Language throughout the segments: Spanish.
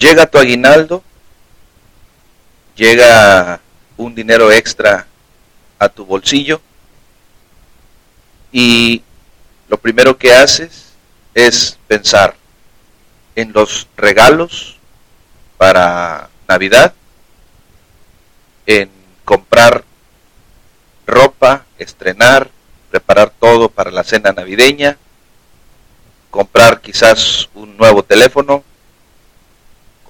Llega tu aguinaldo, llega un dinero extra a tu bolsillo y lo primero que haces es pensar en los regalos para Navidad, en comprar ropa, estrenar, preparar todo para la cena navideña, comprar quizás un nuevo teléfono,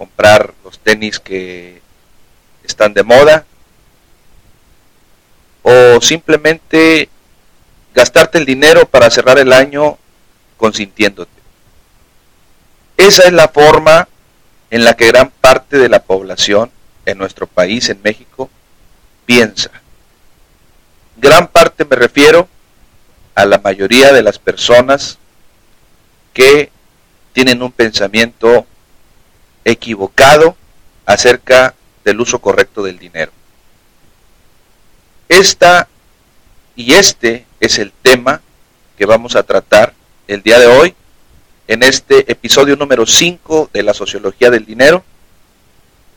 comprar los tenis que están de moda, o simplemente gastarte el dinero para cerrar el año consintiéndote. Esa es la forma en la que gran parte de la población en nuestro país, en México, piensa. Gran parte me refiero a la mayoría de las personas que tienen un pensamiento equivocado acerca del uso correcto del dinero. Esta y este es el tema que vamos a tratar el día de hoy en este episodio número 5 de la sociología del dinero.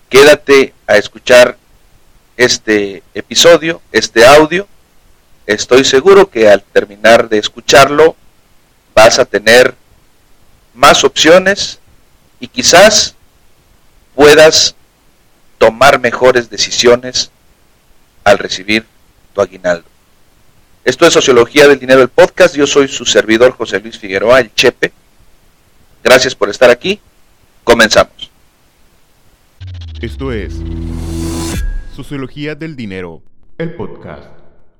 Quédate a escuchar este episodio, este audio. Estoy seguro que al terminar de escucharlo vas a tener más opciones y quizás puedas tomar mejores decisiones al recibir tu aguinaldo. Esto es Sociología del Dinero, el podcast. Yo soy su servidor José Luis Figueroa, el Chepe. Gracias por estar aquí. Comenzamos. Esto es Sociología del Dinero, el podcast.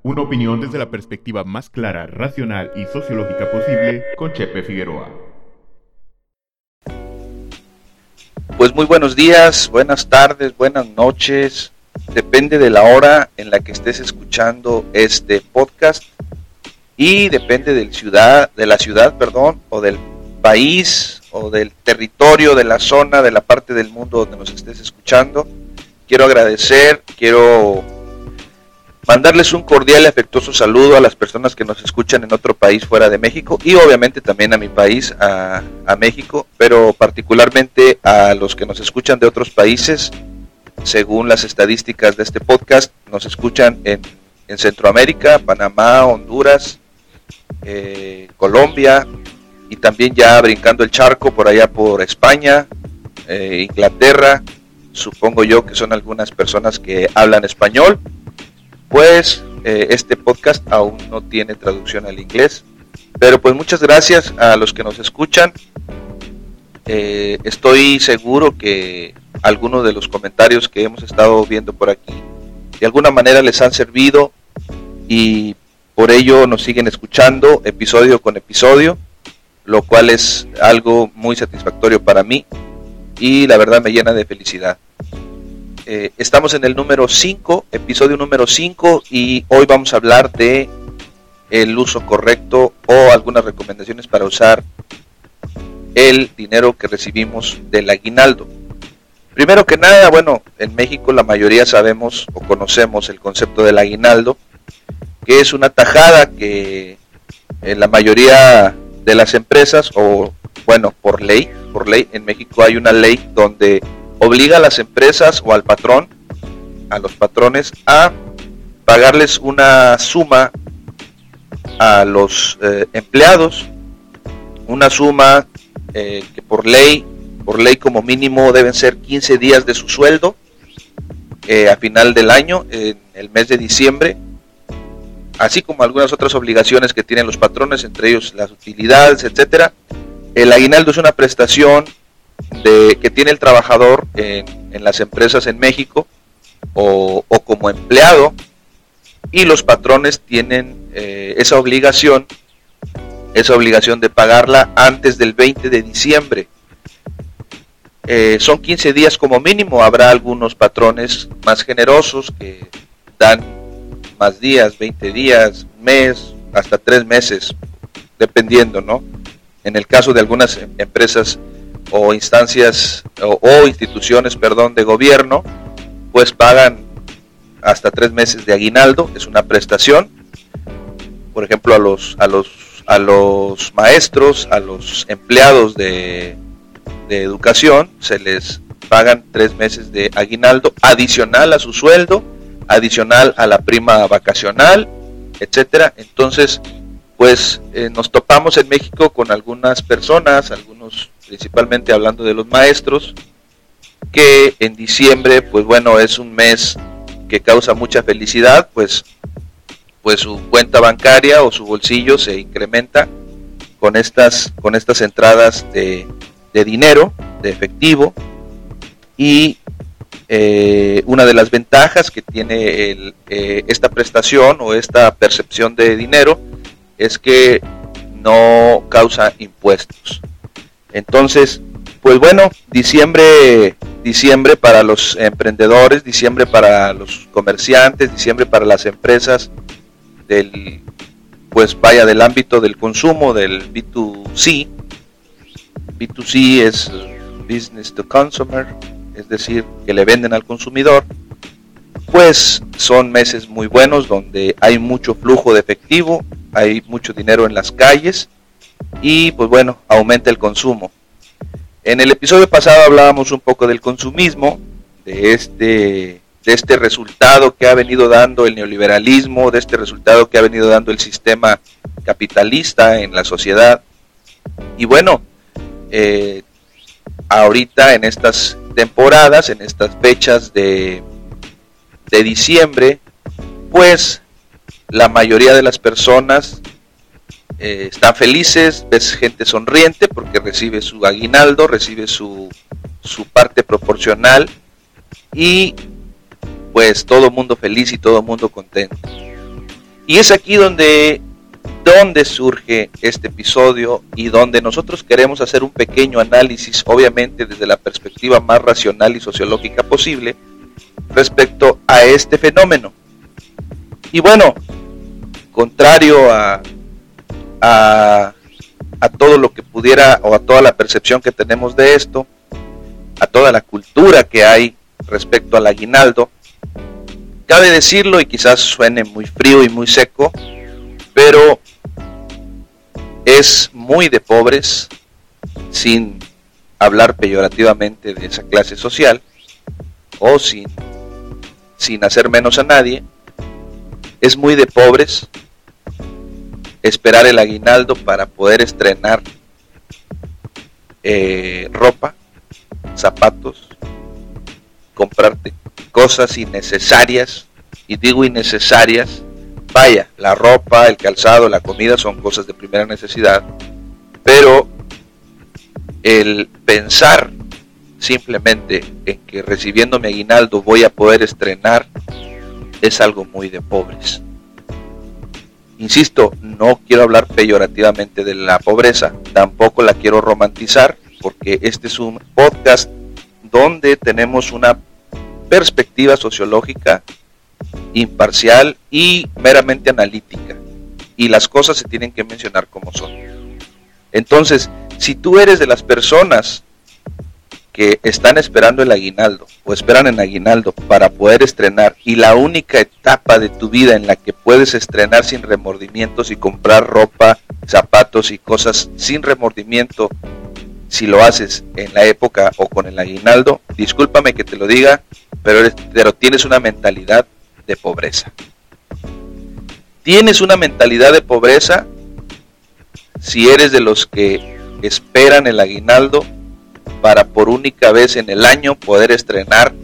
Una opinión desde la perspectiva más clara, racional y sociológica posible con Chepe Figueroa. Pues muy buenos días, buenas tardes, buenas noches. Depende de la hora en la que estés escuchando este podcast y depende del ciudad, de la ciudad, perdón, o del país o del territorio, de la zona, de la parte del mundo donde nos estés escuchando. Quiero agradecer, quiero mandarles un cordial y afectuoso saludo a las personas que nos escuchan en otro país fuera de México y obviamente también a mi país, a, México, pero particularmente a los que nos escuchan de otros países. Según las estadísticas de este podcast, nos escuchan en, Centroamérica, Panamá, Honduras, eh, Colombia y también ya brincando el charco por allá por España, eh, Inglaterra, supongo yo que son algunas personas que hablan español pues eh, este podcast aún no tiene traducción al inglés. Pero pues muchas gracias a los que nos escuchan. Eh, estoy seguro que algunos de los comentarios que hemos estado viendo por aquí de alguna manera les han servido y por ello nos siguen escuchando episodio con episodio, lo cual es algo muy satisfactorio para mí y la verdad me llena de felicidad. Eh, estamos en el número 5, episodio número 5, y hoy vamos a hablar de el uso correcto o algunas recomendaciones para usar el dinero que recibimos del aguinaldo. Primero que nada, bueno, en México la mayoría sabemos o conocemos el concepto del aguinaldo, que es una tajada que en la mayoría de las empresas, o bueno, por ley, por ley, en México hay una ley donde obliga a las empresas o al patrón, a los patrones, a pagarles una suma a los eh, empleados, una suma eh, que por ley, por ley como mínimo deben ser 15 días de su sueldo eh, a final del año, en el mes de diciembre, así como algunas otras obligaciones que tienen los patrones, entre ellos las utilidades, etcétera. El aguinaldo es una prestación de, que tiene el trabajador en, las empresas en México o, como empleado y los patrones tienen eh, esa obligación, esa obligación de pagarla antes del 20 de diciembre. Eh, son 15 días como mínimo, habrá algunos patrones más generosos que dan más días, 20 días, mes, hasta tres meses, dependiendo, ¿no? En el caso de algunas empresas o instancias o, instituciones, perdón, de gobierno, pues pagan hasta tres meses de aguinaldo, es una prestación. Por ejemplo, a los, a los, a los maestros, a los empleados de, de educación, se les pagan tres meses de aguinaldo adicional a su sueldo, adicional a la prima vacacional, etcétera. Entonces, pues eh, nos topamos en México con algunas personas, algunos principalmente hablando de los maestros, que en diciembre, pues bueno, es un mes que causa mucha felicidad, pues, pues su cuenta bancaria o su bolsillo se incrementa con estas, con estas entradas de, de dinero, de efectivo, y eh, una de las ventajas que tiene eh, esta prestación o esta percepción de dinero es que no causa impuestos. Entonces, pues bueno, diciembre, diciembre para los emprendedores, diciembre para los comerciantes, diciembre para las empresas del, pues vaya del ámbito del consumo, del B2C. B2C es business to consumer, es decir, que le venden al consumidor. Pues son meses muy buenos donde hay mucho flujo de efectivo, hay mucho dinero en las calles y pues bueno, aumenta el consumo. En el episodio pasado hablábamos un poco del consumismo, de este, de este resultado que ha venido dando el neoliberalismo, de este resultado que ha venido dando el sistema capitalista en la sociedad. Y bueno, eh, ahorita en estas temporadas, en estas fechas de, de diciembre, pues la mayoría de las personas eh, están felices, ves gente sonriente porque recibe su aguinaldo, recibe su, su parte proporcional y pues todo mundo feliz y todo mundo contento. Y es aquí donde, donde surge este episodio y donde nosotros queremos hacer un pequeño análisis, obviamente desde la perspectiva más racional y sociológica posible, respecto a este fenómeno. Y bueno, contrario a a, todo lo que pudiera o a toda la percepción que tenemos de esto, a toda la cultura que hay respecto al aguinaldo. Cabe decirlo y quizás suene muy frío y muy seco, pero es muy de pobres, sin hablar peyorativamente de esa clase social, o sin, sin hacer menos a nadie, es muy de pobres esperar el aguinaldo para poder estrenar eh, ropa, zapatos, comprarte cosas innecesarias, y digo innecesarias, vaya, la ropa, el calzado, la comida son cosas de primera necesidad, pero el pensar simplemente en que recibiendo mi aguinaldo voy a poder estrenar es algo muy de pobres. Insisto, no quiero hablar peyorativamente de la pobreza, tampoco la quiero romantizar, porque este es un podcast donde tenemos una perspectiva sociológica imparcial y meramente analítica. Y las cosas se tienen que mencionar como son. Entonces, si tú eres de las personas que están esperando el aguinaldo o esperan en aguinaldo para poder estrenar y la única etapa de tu vida en la que puedes estrenar sin remordimientos y comprar ropa, zapatos y cosas sin remordimiento si lo haces en la época o con el aguinaldo, discúlpame que te lo diga, pero, pero tienes una mentalidad de pobreza. Tienes una mentalidad de pobreza si eres de los que esperan el aguinaldo para por única vez en el año poder estrenar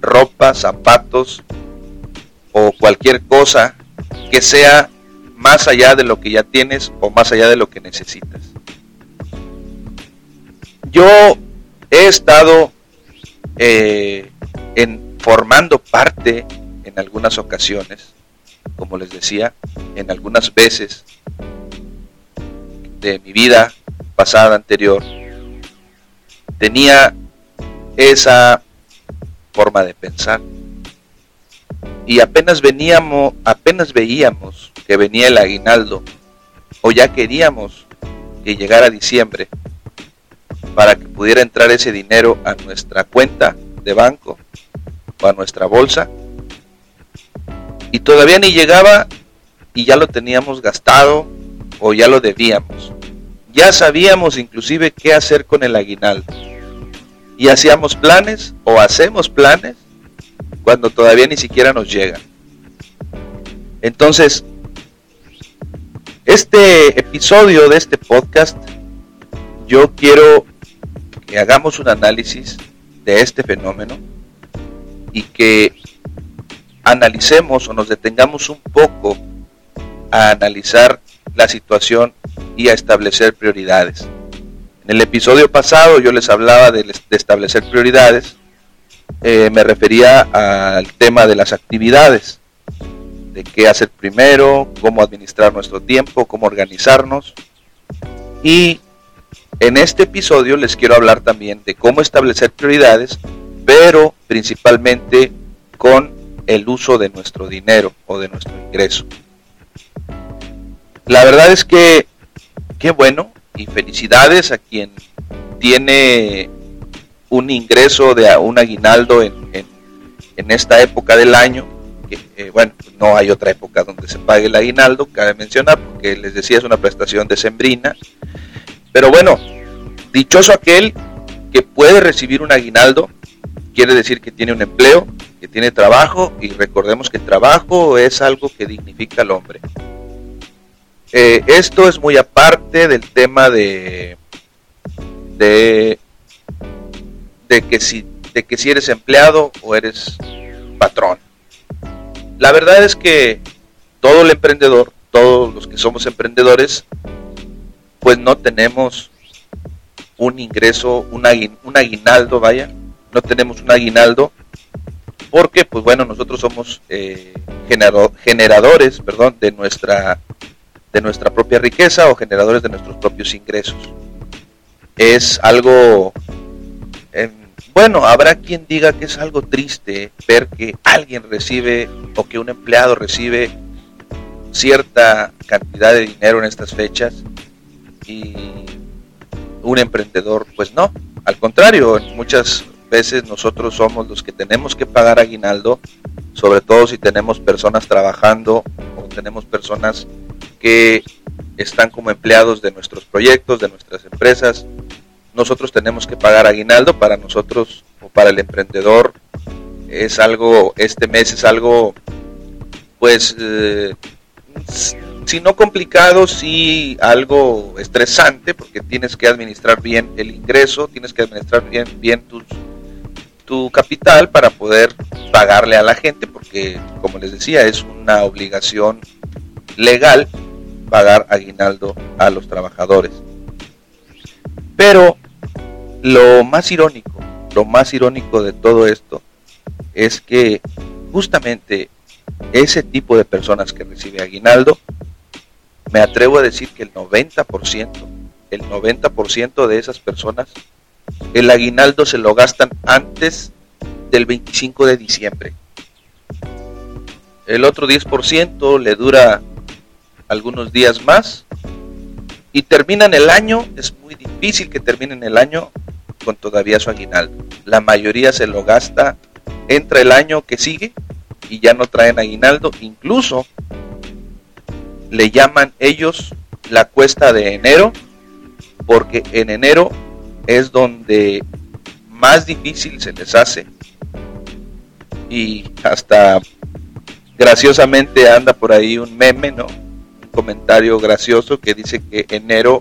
ropa, zapatos o cualquier cosa que sea más allá de lo que ya tienes o más allá de lo que necesitas. Yo he estado eh, en, formando parte en algunas ocasiones, como les decía, en algunas veces de mi vida pasada anterior, tenía esa forma de pensar. Y apenas veníamos, apenas veíamos que venía el aguinaldo, o ya queríamos que llegara diciembre para que pudiera entrar ese dinero a nuestra cuenta de banco o a nuestra bolsa. Y todavía ni llegaba y ya lo teníamos gastado o ya lo debíamos. Ya sabíamos inclusive qué hacer con el aguinaldo. y hacíamos planes o hacemos planes cuando todavía ni siquiera nos llegan. Entonces, este episodio de este podcast, yo quiero que hagamos un análisis de este fenómeno y que analicemos o nos detengamos un poco a analizar la situación y a establecer prioridades. En el episodio pasado yo les hablaba de, establecer prioridades, eh, me refería al tema de las actividades de qué hacer primero, cómo administrar nuestro tiempo, cómo organizarnos. Y en este episodio les quiero hablar también de cómo establecer prioridades, pero principalmente con el uso de nuestro dinero o de nuestro ingreso. La verdad es que qué bueno y felicidades a quien tiene un ingreso de un aguinaldo en, en esta época del año eh, bueno, no hay otra época donde se pague el aguinaldo, cabe mencionar, porque les decía es una prestación decembrina. Pero bueno, dichoso aquel que puede recibir un aguinaldo, quiere decir que tiene un empleo, que tiene trabajo, y recordemos que trabajo es algo que dignifica al hombre. Eh, esto es muy aparte del tema de, de, que si, de que si eres empleado o eres patrón. La verdad es que todo el emprendedor, todos los que somos emprendedores, pues no tenemos un ingreso, un, aguinaldo, vaya, no tenemos un aguinaldo, porque pues bueno, nosotros somos eh, generadores, perdón, de nuestra, de nuestra propia riqueza o generadores de nuestros propios ingresos. Es algo bueno, habrá quien diga que es algo triste ver que alguien recibe o que un empleado recibe cierta cantidad de dinero en estas fechas y un emprendedor pues no. Al contrario, muchas veces nosotros somos los que tenemos que pagar aguinaldo, sobre todo si tenemos personas trabajando o tenemos personas que están como empleados de nuestros proyectos, de nuestras empresas, nosotros tenemos que pagar aguinaldo para nosotros o para el emprendedor es algo este mes es algo pues eh, si no complicado sí algo estresante porque tienes que administrar bien el ingreso tienes que administrar bien bien tu capital para poder pagarle a la gente porque como les decía es una obligación legal pagar aguinaldo a los trabajadores pero lo más irónico, lo más irónico de todo esto es que justamente ese tipo de personas que recibe aguinaldo, me atrevo a decir que el 90%, el 90% de esas personas, el aguinaldo se lo gastan antes del 25 de diciembre. El otro 10% le dura algunos días más y terminan el año, es muy difícil que terminen el año con todavía su aguinaldo. La mayoría se lo gasta entre el año que sigue y ya no traen aguinaldo. Incluso le llaman ellos la cuesta de enero porque en enero es donde más difícil se les hace. Y hasta graciosamente anda por ahí un meme, ¿no? Comentario gracioso que dice que enero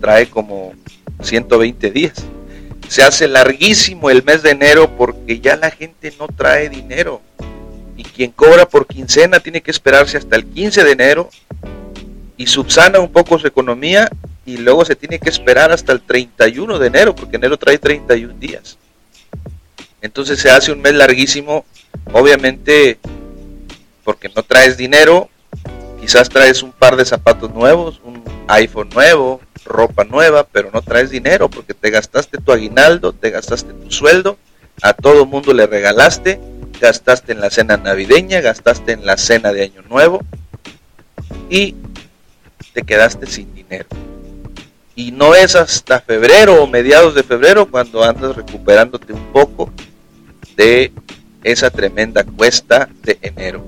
trae como 120 días se hace larguísimo el mes de enero porque ya la gente no trae dinero. Y quien cobra por quincena tiene que esperarse hasta el 15 de enero y subsana un poco su economía y luego se tiene que esperar hasta el 31 de enero porque enero trae 31 días. Entonces se hace un mes larguísimo, obviamente porque no traes dinero, quizás traes un par de zapatos nuevos, un iPhone nuevo, ropa nueva, pero no traes dinero porque te gastaste tu aguinaldo, te gastaste tu sueldo, a todo mundo le regalaste, gastaste en la cena navideña, gastaste en la cena de Año Nuevo y te quedaste sin dinero. Y no es hasta febrero o mediados de febrero cuando andas recuperándote un poco de esa tremenda cuesta de enero.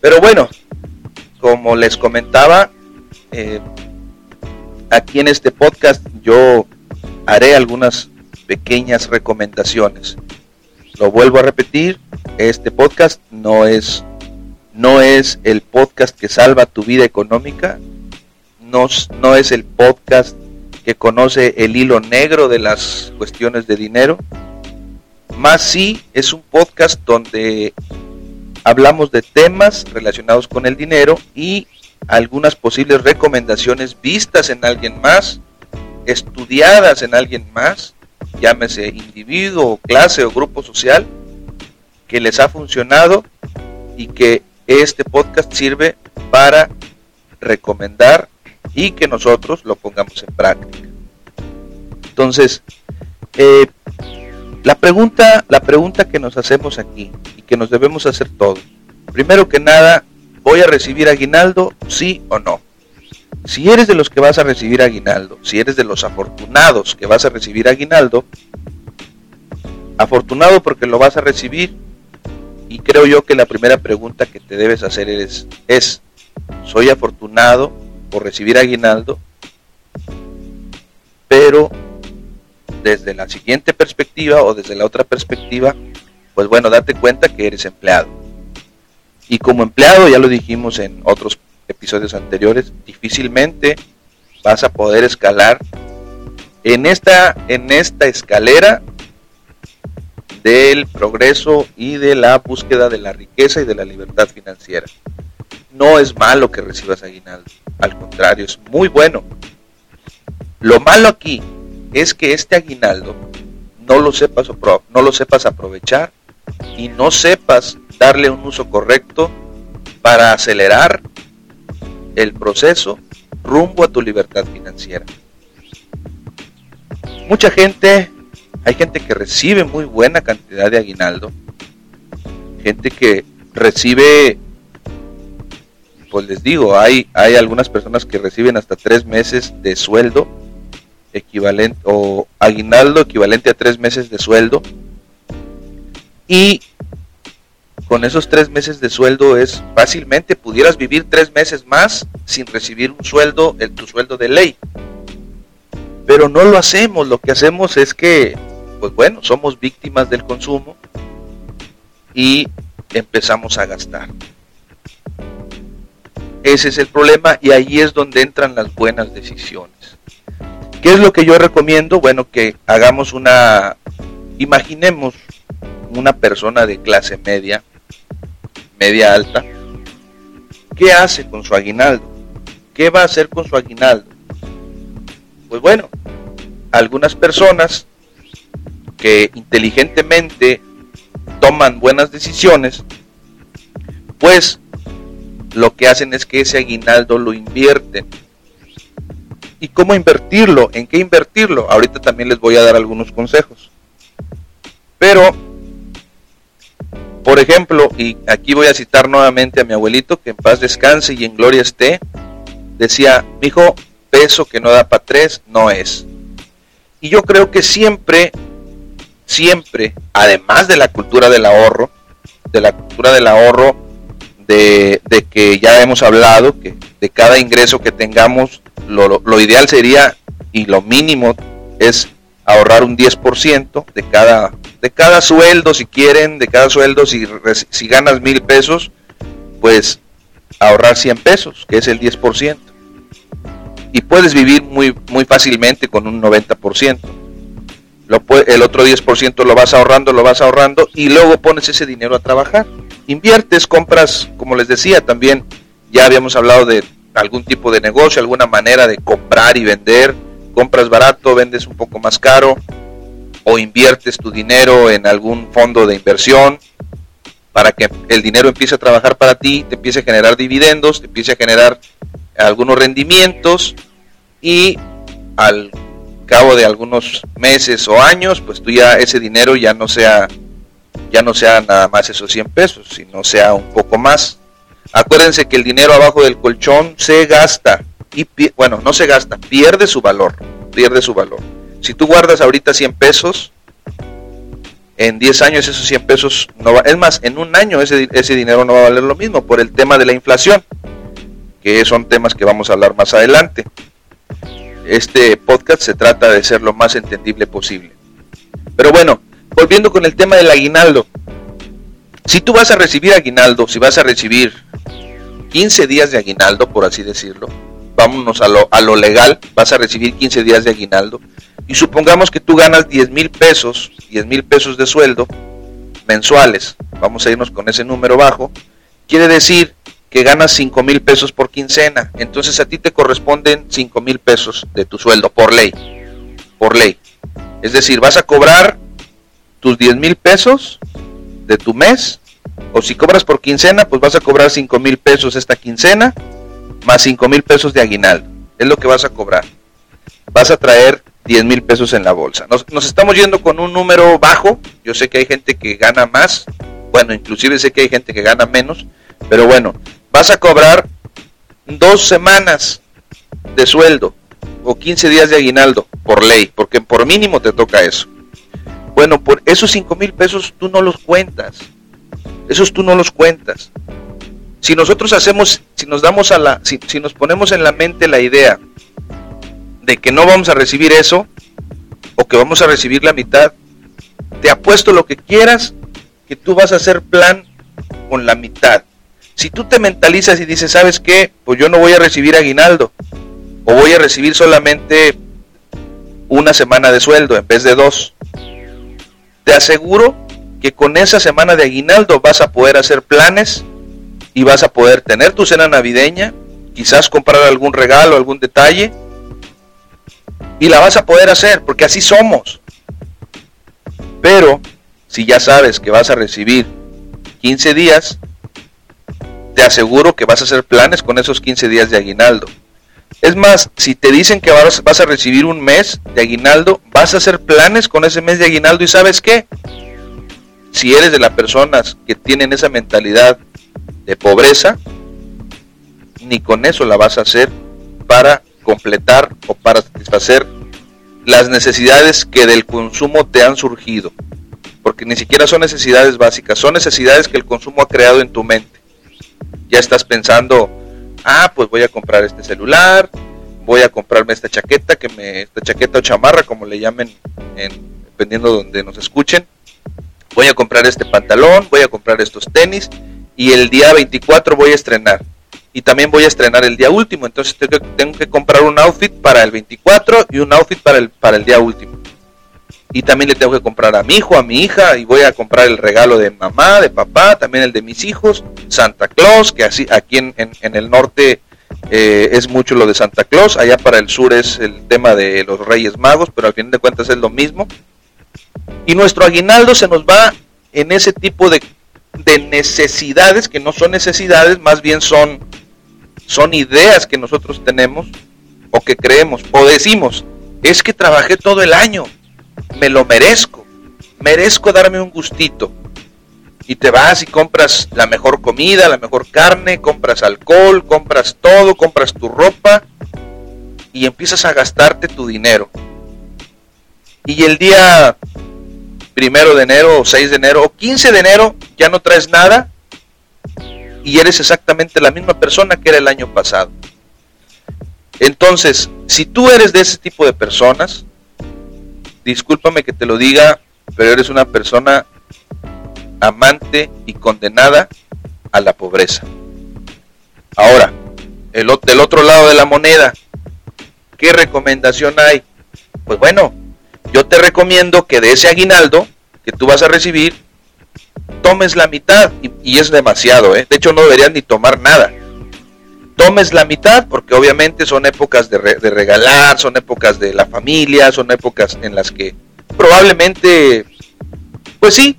Pero bueno, como les comentaba, eh, aquí en este podcast yo haré algunas pequeñas recomendaciones. Lo vuelvo a repetir, este podcast no es no es el podcast que salva tu vida económica, no, no es el podcast que conoce el hilo negro de las cuestiones de dinero, más sí es un podcast donde hablamos de temas relacionados con el dinero y algunas posibles recomendaciones vistas en alguien más, estudiadas en alguien más, llámese individuo, clase o grupo social, que les ha funcionado y que este podcast sirve para recomendar y que nosotros lo pongamos en práctica. Entonces, eh, la pregunta, la pregunta que nos hacemos aquí y que nos debemos hacer todos, primero que nada, ¿voy a recibir aguinaldo, sí o no? Si eres de los que vas a recibir aguinaldo, si eres de los afortunados que vas a recibir aguinaldo, afortunado porque lo vas a recibir, y creo yo que la primera pregunta que te debes hacer es, es ¿soy afortunado por recibir aguinaldo? Pero desde la siguiente perspectiva o desde la otra perspectiva, pues bueno, date cuenta que eres empleado. Y como empleado, ya lo dijimos en otros episodios anteriores, difícilmente vas a poder escalar en esta, en esta escalera del progreso y de la búsqueda de la riqueza y de la libertad financiera. No es malo que recibas aguinaldo, al contrario, es muy bueno. Lo malo aquí es que este aguinaldo no lo sepas, no lo sepas aprovechar y no sepas darle un uso correcto para acelerar el proceso rumbo a tu libertad financiera. Mucha gente hay gente que recibe muy buena cantidad de aguinaldo. Gente que recibe, pues les digo, hay, hay algunas personas que reciben hasta tres meses de sueldo equivalente o aguinaldo equivalente a tres meses de sueldo. Y con esos tres meses de sueldo es fácilmente pudieras vivir tres meses más sin recibir un sueldo, el, tu sueldo de ley. Pero no lo hacemos, lo que hacemos es que pues bueno, somos víctimas del consumo y empezamos a gastar. Ese es el problema y ahí es donde entran las buenas decisiones. ¿Qué es lo que yo recomiendo? Bueno, que hagamos una, imaginemos una persona de clase media, media alta, ¿qué hace con su aguinaldo? ¿Qué va a hacer con su aguinaldo? Pues bueno, algunas personas que inteligentemente toman buenas decisiones, pues lo que hacen es que ese aguinaldo lo invierten. ¿Y cómo invertirlo? ¿En qué invertirlo? Ahorita también les voy a dar algunos consejos. Pero, por ejemplo, y aquí voy a citar nuevamente a mi abuelito, que en paz descanse y en gloria esté, decía, hijo, peso que no da para tres no es. Y yo creo que siempre siempre, además de la cultura del ahorro, de la cultura del ahorro, de, que ya hemos hablado, que de cada ingreso que tengamos, lo, ideal sería y lo mínimo es ahorrar un 10% de cada, de cada sueldo, si quieren, de cada sueldo, si, si ganas mil pesos, pues ahorrar 100 pesos, que es el 10%. Y puedes vivir muy, muy fácilmente con un 90% el otro 10% lo vas ahorrando, lo vas ahorrando y luego pones ese dinero a trabajar. Inviertes, compras, como les decía, también ya habíamos hablado de algún tipo de negocio, alguna manera de comprar y vender. Compras barato, vendes un poco más caro o inviertes tu dinero en algún fondo de inversión para que el dinero empiece a trabajar para ti, te empiece a generar dividendos, te empiece a generar algunos rendimientos y al cabo de algunos meses o años, pues tú ya ese dinero ya no sea ya no sea nada más esos 100 pesos, sino sea un poco más. Acuérdense que el dinero abajo del colchón se gasta y bueno, no se gasta, pierde su valor, pierde su valor. Si tú guardas ahorita 100 pesos, en 10 años esos 100 pesos no va, es más, en un año ese, ese dinero no va a valer lo mismo por el tema de la inflación, que son temas que vamos a hablar más adelante este podcast se trata de ser lo más entendible posible. Pero bueno, volviendo con el tema del aguinaldo. Si tú vas a recibir aguinaldo, si vas a recibir 15 días de aguinaldo, por así decirlo, vámonos a lo, a lo legal, vas a recibir 15 días de aguinaldo, y supongamos que tú ganas 10 mil pesos, 10 mil pesos de sueldo mensuales, vamos a irnos con ese número bajo, quiere decir que ganas 5 mil pesos por quincena, entonces a ti te corresponden 5 mil pesos de tu sueldo por ley, por ley. Es decir, vas a cobrar tus 10 mil pesos de tu mes, o si cobras por quincena, pues vas a cobrar 5 mil pesos esta quincena, más 5 mil pesos de aguinaldo. Es lo que vas a cobrar. Vas a traer 10 mil pesos en la bolsa. Nos, nos, estamos yendo con un número bajo. Yo sé que hay gente que gana más. Bueno, inclusive sé que hay gente que gana menos. Pero bueno, vas a cobrar dos semanas de sueldo o 15 días de aguinaldo por ley, porque por mínimo te toca eso. Bueno, por esos 5 mil pesos tú no los cuentas. Esos tú no los cuentas. Si nosotros hacemos, si nos damos a la, si, si nos ponemos en la mente la idea de que no vamos a recibir eso, o que vamos a recibir la mitad, te apuesto lo que quieras, que tú vas a hacer plan con la mitad. Si tú te mentalizas y dices, ¿sabes qué? Pues yo no voy a recibir aguinaldo, o voy a recibir solamente una semana de sueldo en vez de dos. Te aseguro que con esa semana de aguinaldo vas a poder hacer planes y vas a poder tener tu cena navideña, quizás comprar algún regalo, algún detalle, y la vas a poder hacer, porque así somos. Pero si ya sabes que vas a recibir 15 días, te aseguro que vas a hacer planes con esos 15 días de aguinaldo. Es más, si te dicen que vas, a recibir un mes de aguinaldo, vas a hacer planes con ese mes de aguinaldo y sabes qué? Si eres de las personas que tienen esa mentalidad de pobreza, ni con eso la vas a hacer para completar o para satisfacer las necesidades que del consumo te han surgido. Porque ni siquiera son necesidades básicas, son necesidades que el consumo ha creado en tu mente. Ya estás pensando, ah, pues voy a comprar este celular, voy a comprarme esta chaqueta, que me, esta chaqueta o chamarra, como le llamen, en, dependiendo de donde nos escuchen. Voy a comprar este pantalón, voy a comprar estos tenis y el día 24 voy a estrenar y también voy a estrenar el día último, entonces tengo que comprar un outfit para el 24 y un outfit para el, para el día último. Y también le tengo que comprar a mi hijo, a mi hija, y voy a comprar el regalo de mamá, de papá, también el de mis hijos, Santa Claus, que así aquí en, en, el norte eh, es mucho lo de Santa Claus, allá para el sur es el tema de los Reyes Magos, pero al fin de cuentas es lo mismo. Y nuestro aguinaldo se nos va en ese tipo de, de necesidades, que no son necesidades, más bien son son ideas que nosotros tenemos o que creemos o decimos, es que trabajé todo el año, me lo merezco, merezco darme un gustito. Y te vas y compras la mejor comida, la mejor carne, compras alcohol, compras todo, compras tu ropa y empiezas a gastarte tu dinero. Y el día primero de enero o 6 de enero o 15 de enero ya no traes nada y eres exactamente la misma persona que era el año pasado. Entonces, si tú eres de ese tipo de personas, discúlpame que te lo diga, pero eres una persona amante y condenada a la pobreza. Ahora, el, del otro lado de la moneda, ¿qué recomendación hay? Pues bueno, yo te recomiendo que de ese aguinaldo que tú vas a recibir, tomes la mitad y, es demasiado, ¿eh? de hecho no deberías ni tomar nada. Tomes la mitad porque obviamente son épocas de, regalar, son épocas de la familia, son épocas en las que probablemente, pues sí,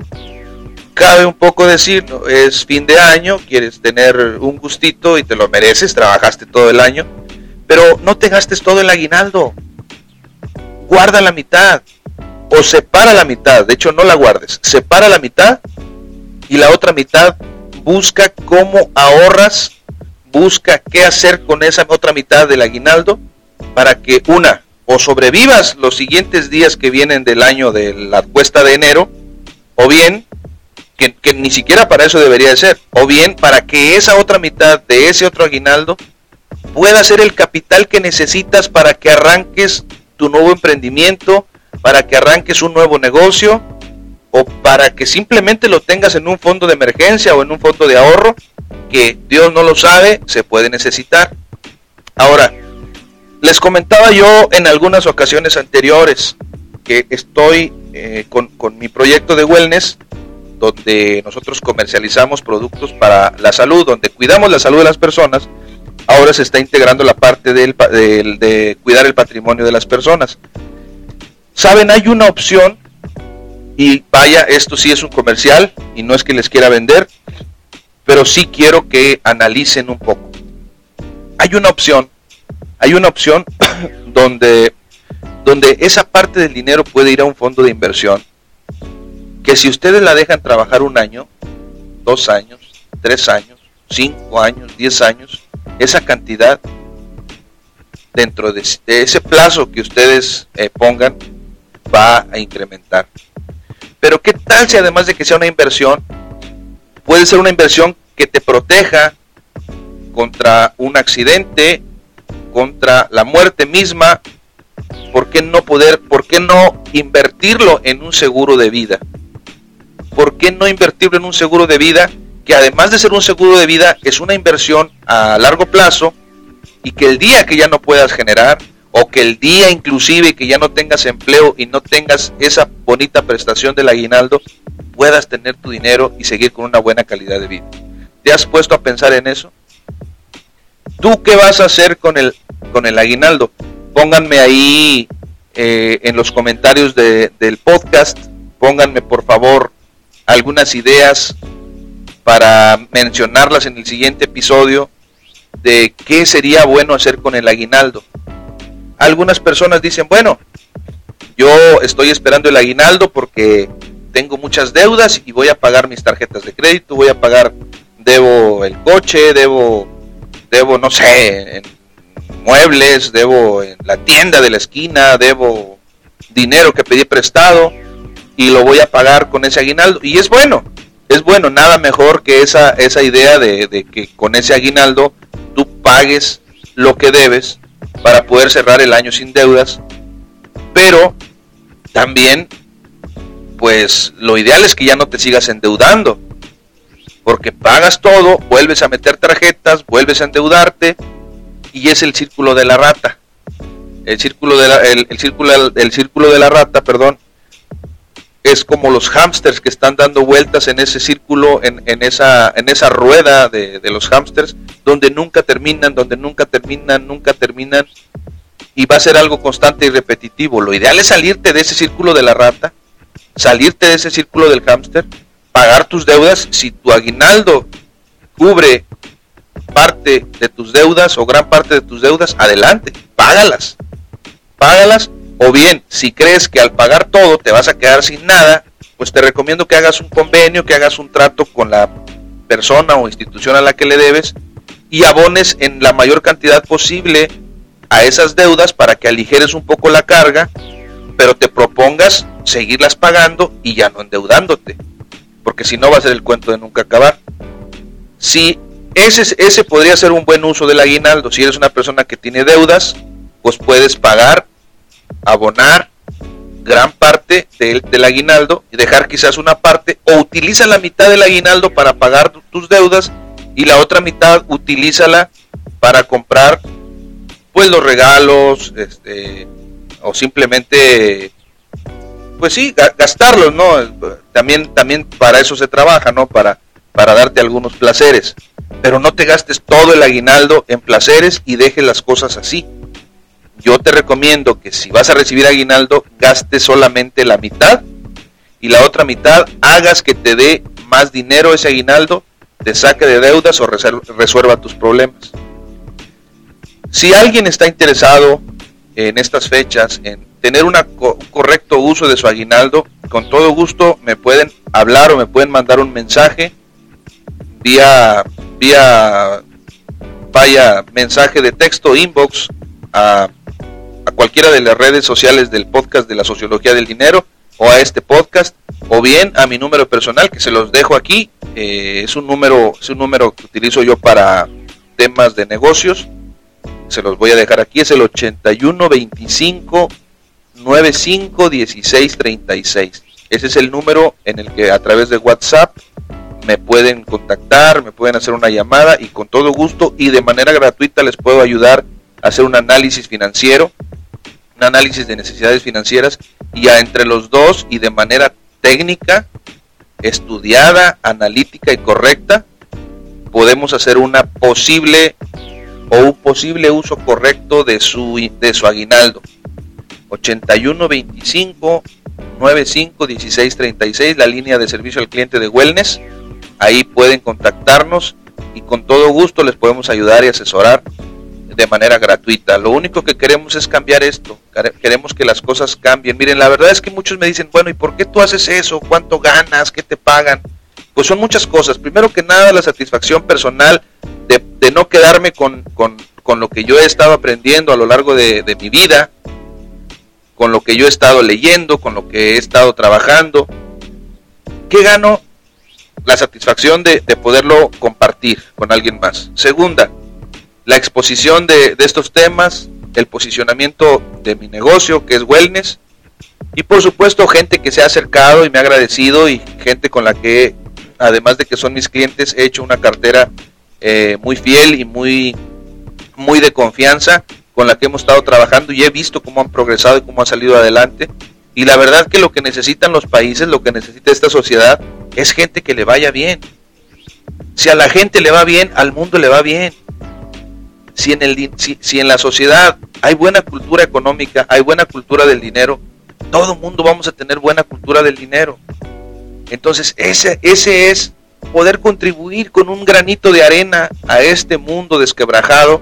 cabe un poco decir, es fin de año, quieres tener un gustito y te lo mereces, trabajaste todo el año, pero no te gastes todo el aguinaldo. Guarda la mitad o separa la mitad, de hecho no la guardes, separa la mitad y la otra mitad busca cómo ahorras, busca qué hacer con esa otra mitad del aguinaldo para que una o sobrevivas los siguientes días que vienen del año de la cuesta de enero, o bien, que, que, ni siquiera para eso debería de ser, o bien para que esa otra mitad de ese otro aguinaldo pueda ser el capital que necesitas para que arranques tu nuevo emprendimiento, para que arranques un nuevo negocio o para que simplemente lo tengas en un fondo de emergencia o en un fondo de ahorro que Dios no lo sabe, se puede necesitar. Ahora, les comentaba yo en algunas ocasiones anteriores que estoy eh, con, con mi proyecto de wellness donde nosotros comercializamos productos para la salud, donde cuidamos la salud de las personas, ahora se está integrando la parte del, de cuidar el patrimonio de las personas. Saben, hay una opción y vaya, esto sí es un comercial y no es que les quiera vender, pero sí quiero que analicen un poco. Hay una opción, hay una opción donde, donde esa parte del dinero puede ir a un fondo de inversión, que si ustedes la dejan trabajar un año, dos años, tres años, cinco años, diez años, esa cantidad dentro de, ese plazo que ustedes eh, pongan va a incrementar. Pero ¿qué tal si además de que sea una inversión, puede ser una inversión que te proteja contra un accidente, contra la muerte misma? ¿Por qué no poder, por qué no invertirlo en un seguro de vida? ¿Por qué no invertirlo en un seguro de vida que además de ser un seguro de vida es una inversión a largo plazo y que el día que ya no puedas generar o que el día inclusive que ya no tengas empleo y no tengas esa bonita prestación del aguinaldo, puedas tener tu dinero y seguir con una buena calidad de vida. ¿Te has puesto a pensar en eso? ¿Tú qué vas a hacer con el, con el aguinaldo? Pónganme ahí eh, en los comentarios del podcast, pónganme por favor algunas ideas para mencionarlas en el siguiente episodio de qué sería bueno hacer con el aguinaldo algunas personas dicen, bueno, yo estoy esperando el aguinaldo porque tengo muchas deudas y voy a pagar mis tarjetas de crédito, voy a pagar, debo el coche, debo, debo, no sé, muebles, debo en la tienda de la esquina, debo dinero que pedí prestado y lo voy a pagar con ese aguinaldo. Y es bueno, es bueno, nada mejor que esa, esa idea de, de que con ese aguinaldo tú pagues lo que debes para poder cerrar el año sin deudas, pero también, pues lo ideal es que ya no te sigas endeudando, porque pagas todo, vuelves a meter tarjetas, vuelves a endeudarte y es el círculo de la rata. El círculo de la, el, círculo, el círculo de la rata, perdón, es como los hámsters que están dando vueltas en ese círculo, en, esa, en esa rueda de, los hámsters, donde nunca terminan, donde nunca terminan, nunca terminan, y va a ser algo constante y repetitivo. Lo ideal es salirte de ese círculo de la rata, salirte de ese círculo del hámster, pagar tus deudas. Si tu aguinaldo cubre parte de tus deudas o gran parte de tus deudas, adelante, págalas. Págalas o bien, si crees que al pagar todo te vas a quedar sin nada, pues te recomiendo que hagas un convenio, que hagas un trato con la persona o institución a la que le debes y abones en la mayor cantidad posible a esas deudas para que aligeres un poco la carga, pero te propongas seguirlas pagando y ya no endeudándote, porque si no va a ser el cuento de nunca acabar. Si ese, ese podría ser un buen uso del aguinaldo, si eres una persona que tiene deudas, pues puedes pagar abonar gran parte del, aguinaldo y dejar quizás una parte o utiliza la mitad del aguinaldo para pagar tus deudas y la otra mitad utilízala para comprar pues los regalos este o simplemente pues sí gastarlos no también también para eso se trabaja no para para darte algunos placeres. Pero no te gastes todo el aguinaldo en placeres y dejes las cosas así. Yo te recomiendo que si vas a recibir aguinaldo, gastes solamente la mitad y la otra mitad hagas que te dé más dinero ese aguinaldo, te saque de deudas o resuelva tus problemas. Si alguien está interesado en estas fechas, en tener un correcto uso de su aguinaldo, con todo gusto me pueden hablar o me pueden mandar un mensaje vía, vía, vaya mensaje de texto inbox a a cualquiera de las redes sociales del podcast de la sociología del dinero o a este podcast o bien a mi número personal que se los dejo aquí eh, es un número es un número que utilizo yo para temas de negocios se los voy a dejar aquí es el 81 25 951636. Ese es el número en el que a través de WhatsApp me pueden contactar, me pueden hacer una llamada y con todo gusto y de manera gratuita les puedo ayudar a hacer un análisis financiero, un análisis de necesidades financieras y ya entre los dos y de manera técnica, estudiada, analítica y correcta, podemos hacer una posible o un posible uso correcto de su, de su aguinaldo. 8125 95 16 36, la línea de servicio al cliente de Wellness. Ahí pueden contactarnos y con todo gusto les podemos ayudar y asesorar de manera gratuita. Lo único que queremos es cambiar esto. Queremos que las cosas cambien. Miren, la verdad es que muchos me dicen, bueno, ¿y por qué tú haces eso? ¿Cuánto ganas? ¿Qué te pagan? Pues son muchas cosas. Primero que nada, la satisfacción personal de, no quedarme con, lo que yo he estado aprendiendo a lo largo de, de mi vida, con lo que yo he estado leyendo, con lo que he estado trabajando. ¿Qué gano? La satisfacción de, poderlo compartir con alguien más. Segunda, la exposición de, estos temas, el posicionamiento de mi negocio, que es Wellness. Y por supuesto, gente que se ha acercado y me ha agradecido y gente con la que, además de que son mis clientes, he hecho una cartera eh, muy fiel y muy, muy de confianza con la que hemos estado trabajando y he visto cómo han progresado y cómo han salido adelante. Y la verdad que lo que necesitan los países, lo que necesita esta sociedad, es gente que le vaya bien. Si a la gente le va bien, al mundo le va bien. Si en, el, si, en la sociedad hay buena cultura económica, hay buena cultura del dinero, todo el mundo vamos a tener buena cultura del dinero. Entonces, ese, ese es poder contribuir con un granito de arena a este mundo desquebrajado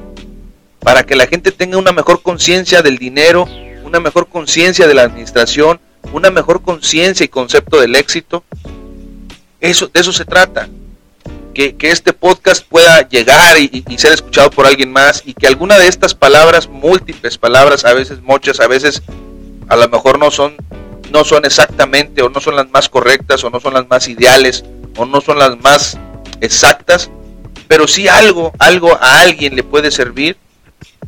para que la gente tenga una mejor conciencia del dinero, una mejor conciencia de la administración, una mejor conciencia y concepto del éxito. Eso, de eso se trata. Que, este podcast pueda llegar y, ser escuchado por alguien más y que alguna de estas palabras, múltiples palabras, a veces muchas, a veces a lo mejor no son, no son exactamente o no son las más correctas o no son las más ideales o no son las más exactas, pero si algo, algo a alguien le puede servir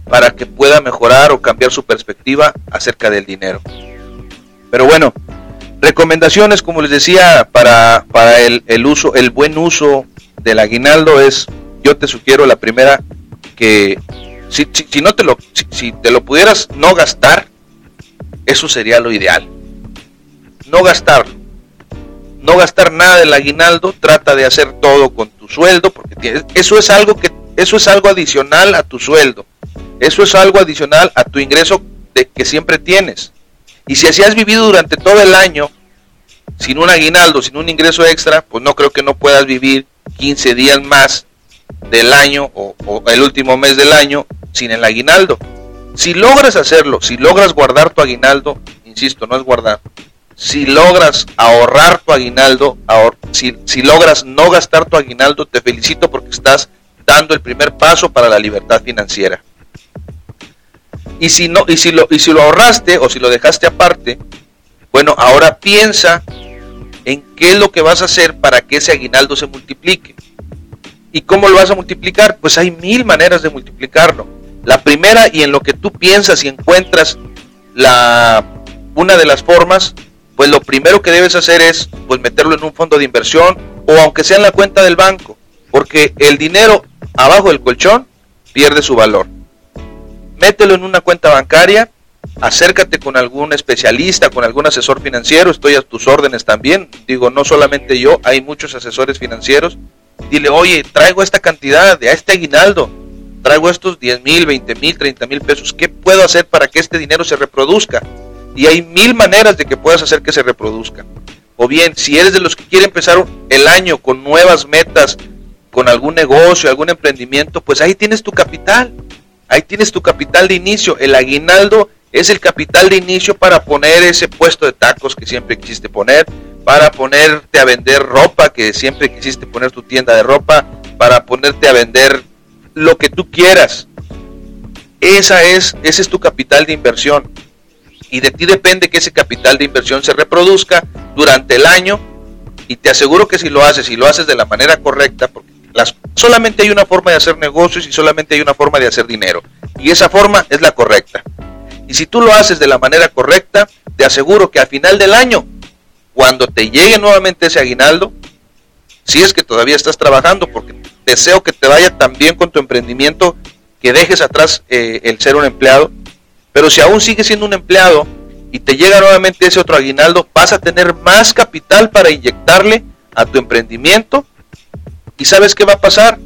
para que pueda mejorar o cambiar su perspectiva acerca del dinero. Pero bueno, recomendaciones, como les decía, para, para el, el, uso, el buen uso del aguinaldo es, yo te sugiero la primera, que si, si, no te lo, si, te lo pudieras no gastar, eso sería lo ideal. No gastar, no gastar nada del aguinaldo, trata de hacer todo con tu sueldo, porque eso es algo que, eso es algo adicional a tu sueldo. Eso es algo adicional a tu ingreso de que siempre tienes. Y si así has vivido durante todo el año, sin un aguinaldo, sin un ingreso extra, pues no creo que no puedas vivir 15 días más del año o, el último mes del año sin el aguinaldo. Si logras hacerlo, si logras guardar tu aguinaldo, insisto, no es guardar, si logras ahorrar tu aguinaldo, si, si logras no gastar tu aguinaldo, te felicito porque estás dando el primer paso para la libertad financiera. Y si no, y si lo, y si lo ahorraste o si lo dejaste aparte, bueno, ahora piensa en qué es lo que vas a hacer para que ese aguinaldo se multiplique. ¿Y cómo lo vas a multiplicar? Pues hay mil maneras de multiplicarlo. La primera y en lo que tú piensas y encuentras la una de las formas, pues lo primero que debes hacer es pues meterlo en un fondo de inversión o aunque sea en la cuenta del banco, porque el dinero abajo del colchón pierde su valor. Mételo en una cuenta bancaria, acércate con algún especialista, con algún asesor financiero, estoy a tus órdenes también, digo, no solamente yo, hay muchos asesores financieros, dile, oye, traigo esta cantidad, de este aguinaldo, traigo estos 10 mil, 20 mil, 30 mil pesos, ¿qué puedo hacer para que este dinero se reproduzca? Y hay mil maneras de que puedas hacer que se reproduzca. O bien, si eres de los que quiere empezar el año con nuevas metas, con algún negocio, algún emprendimiento, pues ahí tienes tu capital. Ahí tienes tu capital de inicio. El aguinaldo es el capital de inicio para poner ese puesto de tacos que siempre quisiste poner, para ponerte a vender ropa que siempre quisiste poner tu tienda de ropa, para ponerte a vender lo que tú quieras. Esa es, ese es tu capital de inversión. Y de ti depende que ese capital de inversión se reproduzca durante el año. Y te aseguro que si lo haces, y lo haces de la manera correcta, porque solamente hay una forma de hacer negocios y solamente hay una forma de hacer dinero. Y esa forma es la correcta. Y si tú lo haces de la manera correcta, te aseguro que a final del año, cuando te llegue nuevamente ese aguinaldo, si es que todavía estás trabajando, porque deseo que te vaya tan bien con tu emprendimiento que dejes atrás eh, el ser un empleado, pero si aún sigues siendo un empleado y te llega nuevamente ese otro aguinaldo, vas a tener más capital para inyectarle a tu emprendimiento. ¿Y sabes qué va a pasar?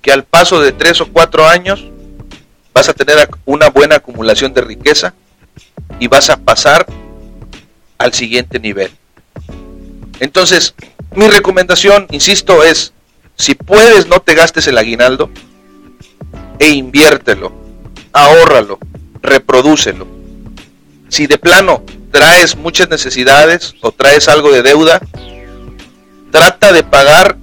Que al paso de tres o cuatro años vas a tener una buena acumulación de riqueza y vas a pasar al siguiente nivel. Entonces, mi recomendación, insisto, es, si puedes, no te gastes el aguinaldo e inviértelo, ahórralo, reprodúcelo. Si de plano traes muchas necesidades o traes algo de deuda, trata de pagar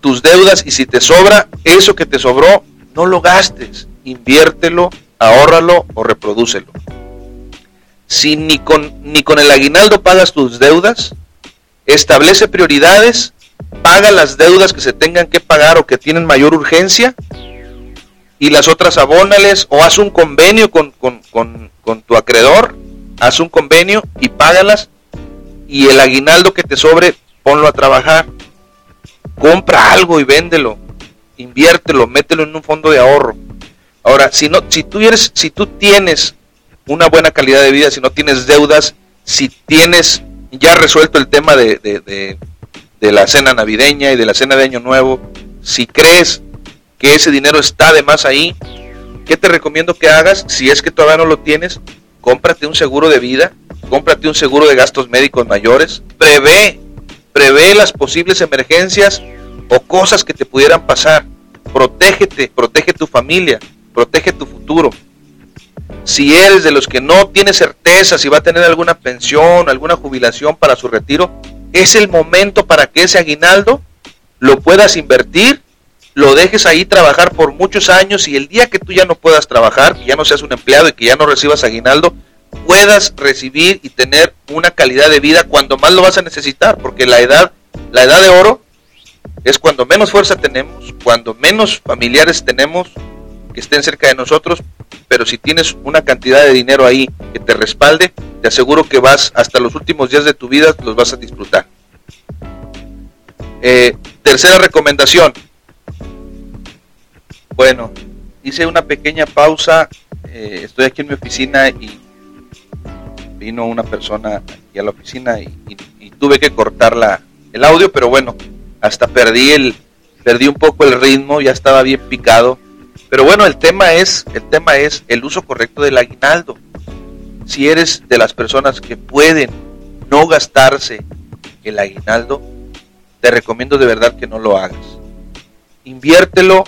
tus deudas y si te sobra, eso que te sobró, no lo gastes, inviértelo, ahórralo o reprodúcelo. Si ni con, ni con el aguinaldo pagas tus deudas, establece prioridades, paga las deudas que se tengan que pagar o que tienen mayor urgencia y las otras abónales o haz un convenio con, tu acreedor, haz un convenio y págalas y el aguinaldo que te sobre ponlo a trabajar. Compra algo y véndelo, inviértelo, mételo en un fondo de ahorro. Ahora, si no, si tú eres, si tú tienes una buena calidad de vida, si no tienes deudas, si tienes ya resuelto el tema de, de, de la cena navideña y de la cena de Año Nuevo, si crees que ese dinero está de más ahí, ¿qué te recomiendo que hagas? Si es que todavía no lo tienes, cómprate un seguro de vida, cómprate un seguro de gastos médicos mayores, prevé, prevé las posibles emergencias o cosas que te pudieran pasar. Protégete, protege tu familia, protege tu futuro. Si eres de los que no tiene certeza si va a tener alguna pensión, alguna jubilación para su retiro, es el momento para que ese aguinaldo lo puedas invertir lo dejes ahí trabajar por muchos años y el día que tú ya no puedas trabajar, que ya no seas un empleado y que ya no recibas aguinaldo, puedas recibir y tener una calidad de vida cuando más lo vas a necesitar, porque la edad, la edad de oro es cuando menos fuerza tenemos, cuando menos familiares tenemos que estén cerca de nosotros, pero si tienes una cantidad de dinero ahí que te respalde, te aseguro que vas hasta los últimos días de tu vida los vas a disfrutar. Eh, tercera recomendación, bueno, hice una pequeña pausa. Eh, estoy aquí en mi oficina y vino una persona aquí a la oficina y, tuve que cortar la, el audio, pero bueno, hasta perdí el perdí un poco el ritmo, ya estaba bien picado. Pero bueno, el tema es el tema es el uso correcto del aguinaldo. Si eres de las personas que pueden no gastarse el aguinaldo, te recomiendo de verdad que no lo hagas. Inviértelo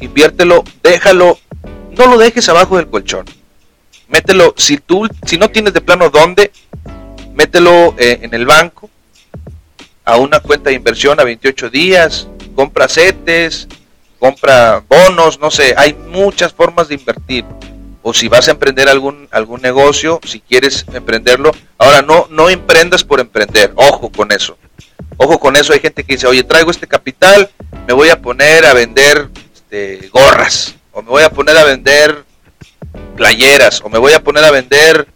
inviértelo, déjalo, no lo dejes abajo del colchón. Mételo, si tú, si no tienes de plano dónde, mételo eh, en el banco, a una cuenta de inversión a 28 días, compra CETES, compra bonos, no sé, hay muchas formas de invertir. O si vas a emprender algún, algún negocio, si quieres emprenderlo, ahora no, no emprendas por emprender, ojo con eso. Ojo con eso, hay gente que dice, oye, traigo este capital, me voy a poner a vender gorras, o me voy a poner a vender playeras, o me voy a poner a vender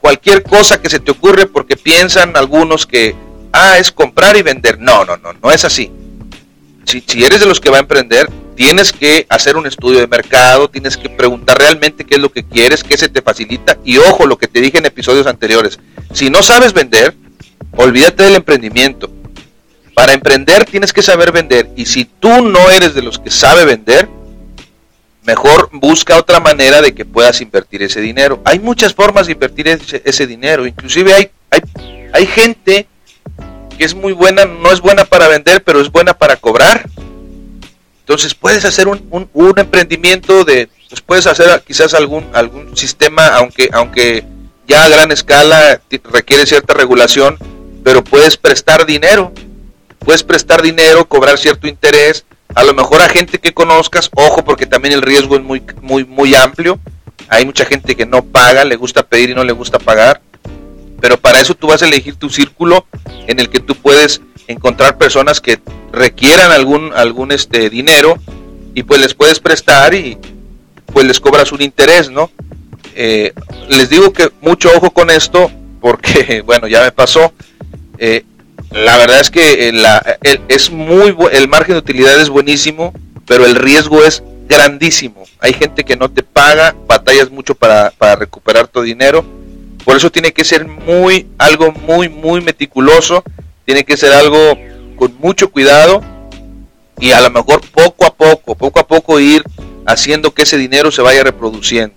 cualquier cosa que se te ocurre porque piensan algunos que, ah, es comprar y vender. No, no, no, no es así. Si, si eres de los que va a emprender, tienes que hacer un estudio de mercado, tienes que preguntar realmente qué es lo que quieres, qué se te facilita. Y ojo, lo que te dije en episodios anteriores, si no sabes vender, olvídate del emprendimiento. Para emprender tienes que saber vender y si tú no eres de los que sabe vender, mejor busca otra manera de que puedas invertir ese dinero. Hay muchas formas de invertir ese, dinero, inclusive hay, hay, hay gente que es muy buena, no es buena para vender, pero es buena para cobrar. Entonces puedes hacer un, un, emprendimiento de, pues puedes hacer quizás algún, algún sistema, aunque, aunque ya a gran escala requiere cierta regulación, pero puedes prestar dinero puedes prestar dinero, cobrar cierto interés, a lo mejor a gente que conozcas, ojo porque también el riesgo es muy, muy, muy amplio, hay mucha gente que no paga, le gusta pedir y no le gusta pagar, pero para eso tú vas a elegir tu círculo en el que tú puedes encontrar personas que requieran algún, algún este dinero y pues les puedes prestar y pues les cobras un interés, ¿no? eh, les digo que mucho ojo con esto, porque, bueno, ya me pasó. Eh, la verdad es que la, el, es muy el margen de utilidad es buenísimo, pero el riesgo es grandísimo. Hay gente que no te paga, batallas mucho para, para recuperar tu dinero. Por eso tiene que ser muy, algo muy, muy meticuloso. Tiene que ser algo con mucho cuidado y a lo mejor poco a poco, poco a poco ir haciendo que ese dinero se vaya reproduciendo.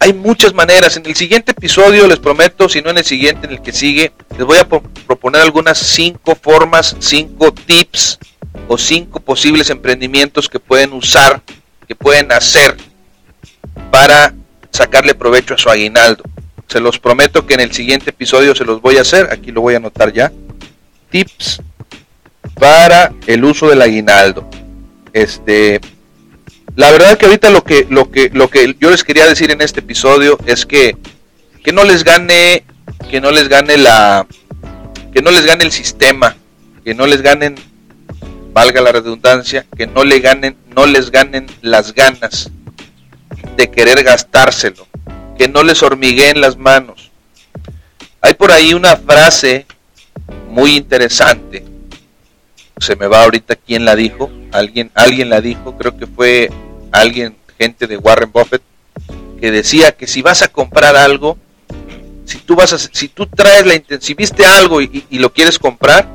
Hay muchas maneras. En el siguiente episodio les prometo, si no en el siguiente, en el que sigue, les voy a proponer algunas cinco formas, cinco tips o cinco posibles emprendimientos que pueden usar, que pueden hacer para sacarle provecho a su aguinaldo. Se los prometo que en el siguiente episodio se los voy a hacer. Aquí lo voy a anotar ya. Tips para el uso del aguinaldo. Este, la verdad que ahorita lo que, lo que, lo que yo les quería decir en este episodio es que, que no les gane, que no les gane la, que no les gane el sistema, que no les ganen, valga la redundancia, que no le ganen, no les ganen las ganas de querer gastárselo, que no les hormigueen las manos. Hay por ahí una frase muy interesante se me va ahorita quién la dijo, alguien, alguien la dijo, creo que fue alguien, gente de Warren Buffett, que decía que si vas a comprar algo, si tú vas si tú traes la intención, si viste algo y, lo quieres comprar,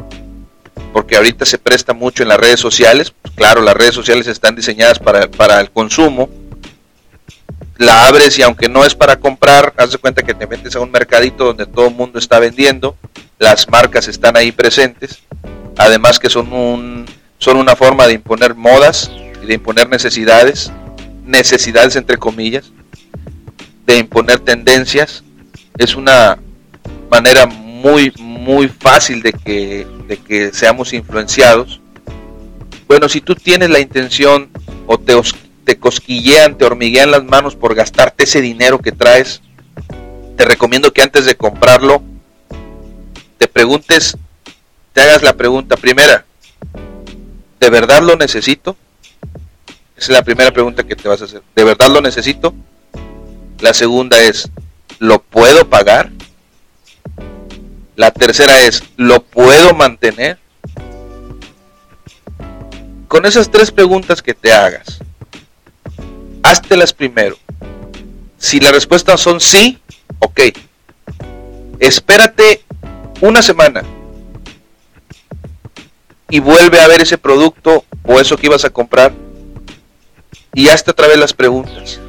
porque ahorita se presta mucho en las redes sociales, pues claro, las redes sociales están diseñadas para, para el consumo, la abres y aunque no es para comprar, haz de cuenta que te metes a un mercadito donde todo el mundo está vendiendo, las marcas están ahí presentes, además que son, un, son una forma de imponer modas y de imponer necesidades, necesidades entre comillas, de imponer tendencias. Es una manera muy, muy fácil de que, de que seamos influenciados. Bueno, si tú tienes la intención o te, te cosquillean, te hormiguean las manos por gastarte ese dinero que traes, te recomiendo que antes de comprarlo te preguntes te hagas la pregunta primera, ¿de verdad lo necesito? Esa es la primera pregunta que te vas a hacer. ¿De verdad lo necesito? La segunda es, ¿lo puedo pagar? La tercera es, ¿lo puedo mantener? Con esas tres preguntas que te hagas, háztelas primero. Si la respuesta son sí, ok. Espérate una semana, y vuelve a ver ese producto o eso que ibas a comprar y hazte otra vez las preguntas.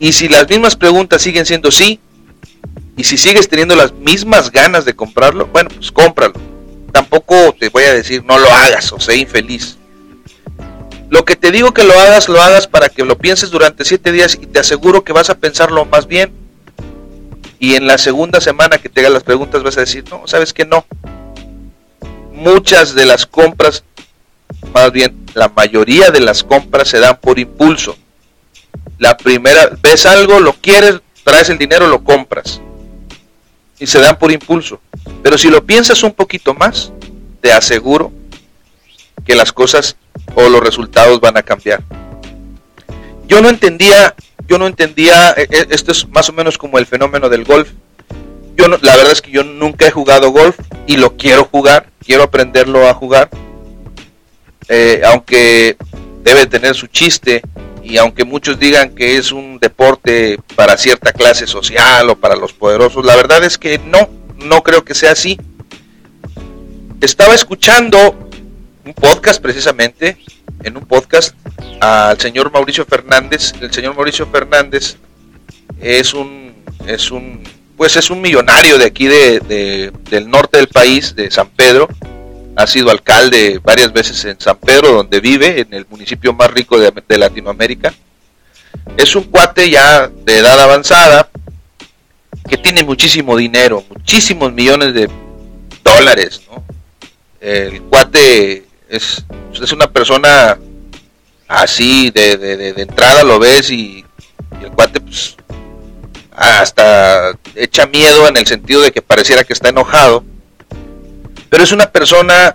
Y si las mismas preguntas siguen siendo sí, y si sigues teniendo las mismas ganas de comprarlo, bueno, pues cómpralo. Tampoco te voy a decir no lo hagas o sé infeliz. Lo que te digo que lo hagas, lo hagas para que lo pienses durante siete días y te aseguro que vas a pensarlo más bien. Y en la segunda semana que te hagas las preguntas vas a decir, no, sabes que no, muchas de las compras, más bien la mayoría de las compras se dan por impulso. La primera, ves algo, lo quieres, traes el dinero, lo compras. Y se dan por impulso. Pero si lo piensas un poquito más, te aseguro que las cosas o los resultados van a cambiar. Yo no entendía, yo no entendía, e, e, esto es más o menos como el fenómeno del golf. La verdad es que yo nunca he jugado golf y lo quiero jugar quiero aprenderlo a jugar. Eh, aunque debe tener su chiste y aunque muchos digan que es un deporte para cierta clase social o para los poderosos, la verdad es que no, no creo que sea así. Estaba escuchando un podcast precisamente, en un podcast al señor Mauricio Fernández. El señor Mauricio Fernández es un, es un pues es un millonario de aquí de, del norte del país, de San Pedro. Ha sido alcalde varias veces en San Pedro, donde vive, en el municipio más rico de, Latinoamérica. Es un cuate ya de edad avanzada, que tiene muchísimo dinero, muchísimos millones de dólares. El cuate es, es una persona así, de, de, entrada lo ves y, y el cuate pues, hasta echa miedo en el sentido de que pareciera que está enojado, pero es una persona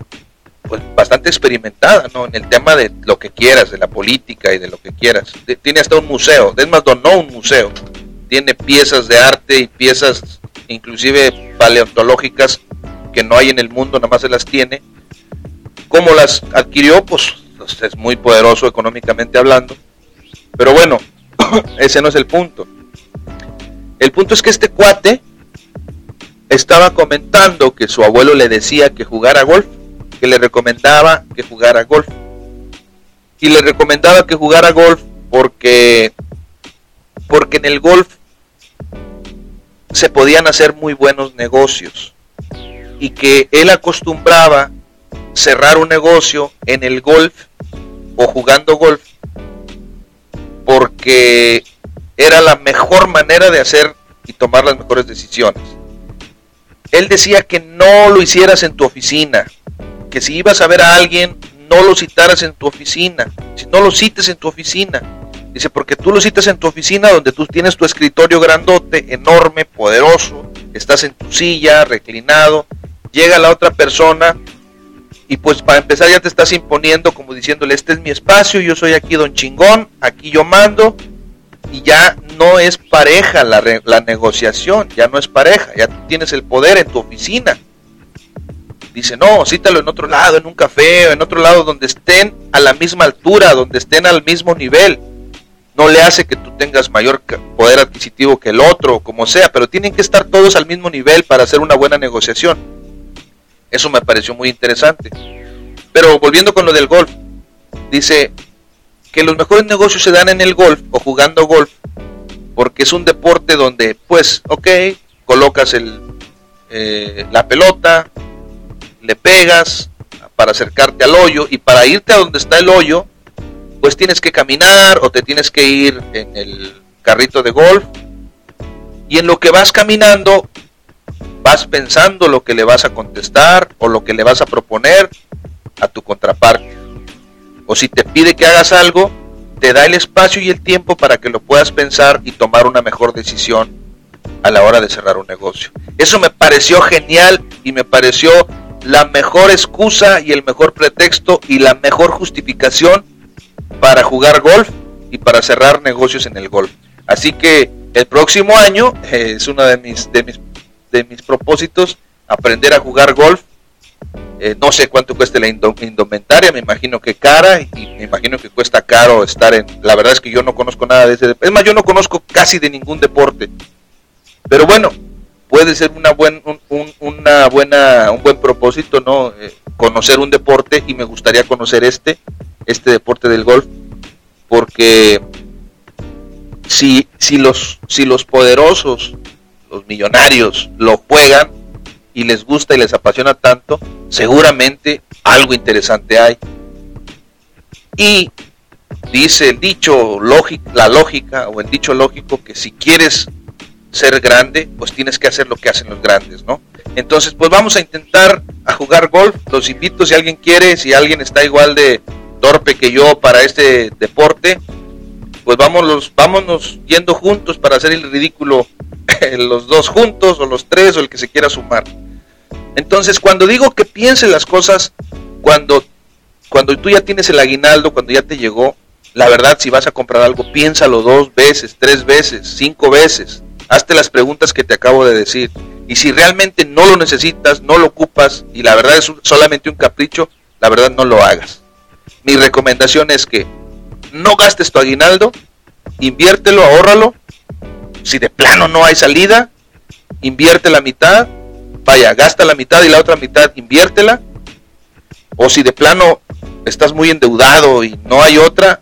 pues bastante experimentada, ¿no? En el tema de lo que quieras, de la política y de lo que quieras. Tiene hasta un museo, es más, donó un museo. tiene piezas de arte y piezas inclusive paleontológicas que no hay en el mundo, nada más se las tiene. ¿Cómo las adquirió? Pues, pues es muy poderoso económicamente hablando. Pero bueno, ese no es el punto. El punto es que este cuate estaba comentando que su abuelo le decía que jugara golf, que le recomendaba que jugara golf. Y le recomendaba que jugara golf porque porque en el golf se podían hacer muy buenos negocios y que él acostumbraba cerrar un negocio en el golf o jugando golf porque era la mejor manera de hacer y tomar las mejores decisiones. Él decía que no lo hicieras en tu oficina, que si ibas a ver a alguien, no lo citaras en tu oficina, si no lo cites en tu oficina. Dice, porque tú lo citas en tu oficina donde tú tienes tu escritorio grandote, enorme, poderoso, estás en tu silla, reclinado, llega la otra persona y pues para empezar ya te estás imponiendo como diciéndole, este es mi espacio, yo soy aquí don chingón, aquí yo mando, y ya no es pareja la, la negociación, ya no es pareja, ya tienes el poder en tu oficina. Dice, no, cítalo en otro lado, en un café, en otro lado donde estén a la misma altura, donde estén al mismo nivel. No le hace que tú tengas mayor poder adquisitivo que el otro, como sea, pero tienen que estar todos al mismo nivel para hacer una buena negociación. Eso me pareció muy interesante. Pero volviendo con lo del golf, dice, que los mejores negocios se dan en el golf o jugando golf, porque es un deporte donde, pues, ok, colocas el, eh, la pelota, le pegas para acercarte al hoyo y para irte a donde está el hoyo, pues tienes que caminar o te tienes que ir en el carrito de golf. Y en lo que vas caminando, vas pensando lo que le vas a contestar o lo que le vas a proponer a tu contraparte o si te pide que hagas algo, te da el espacio y el tiempo para que lo puedas pensar y tomar una mejor decisión a la hora de cerrar un negocio. Eso me pareció genial y me pareció la mejor excusa y el mejor pretexto y la mejor justificación para jugar golf y para cerrar negocios en el golf. Así que el próximo año es uno de mis, de mis, de mis propósitos aprender a jugar golf eh, no sé cuánto cueste la indumentaria, me imagino que cara y me imagino que cuesta caro estar en... La verdad es que yo no conozco nada de ese... Es más, yo no conozco casi de ningún deporte. Pero bueno, puede ser una, buen, un, una buena, un buen propósito, ¿no? Eh, conocer un deporte y me gustaría conocer este, este deporte del golf, porque si, si, los, si los poderosos, los millonarios, lo juegan, y les gusta y les apasiona tanto, seguramente algo interesante hay. Y dice el dicho lógico, la lógica o el dicho lógico que si quieres ser grande, pues tienes que hacer lo que hacen los grandes, ¿no? Entonces, pues vamos a intentar a jugar golf. Los invito si alguien quiere, si alguien está igual de torpe que yo para este deporte, pues vámonos, vámonos yendo juntos para hacer el ridículo los dos juntos o los tres o el que se quiera sumar. Entonces, cuando digo que piense las cosas, cuando, cuando tú ya tienes el aguinaldo, cuando ya te llegó, la verdad, si vas a comprar algo, piénsalo dos veces, tres veces, cinco veces. Hazte las preguntas que te acabo de decir. Y si realmente no lo necesitas, no lo ocupas, y la verdad es solamente un capricho, la verdad no lo hagas. Mi recomendación es que no gastes tu aguinaldo, inviértelo, ahórralo. Si de plano no hay salida, invierte la mitad vaya, gasta la mitad y la otra mitad inviértela. O si de plano estás muy endeudado y no hay otra,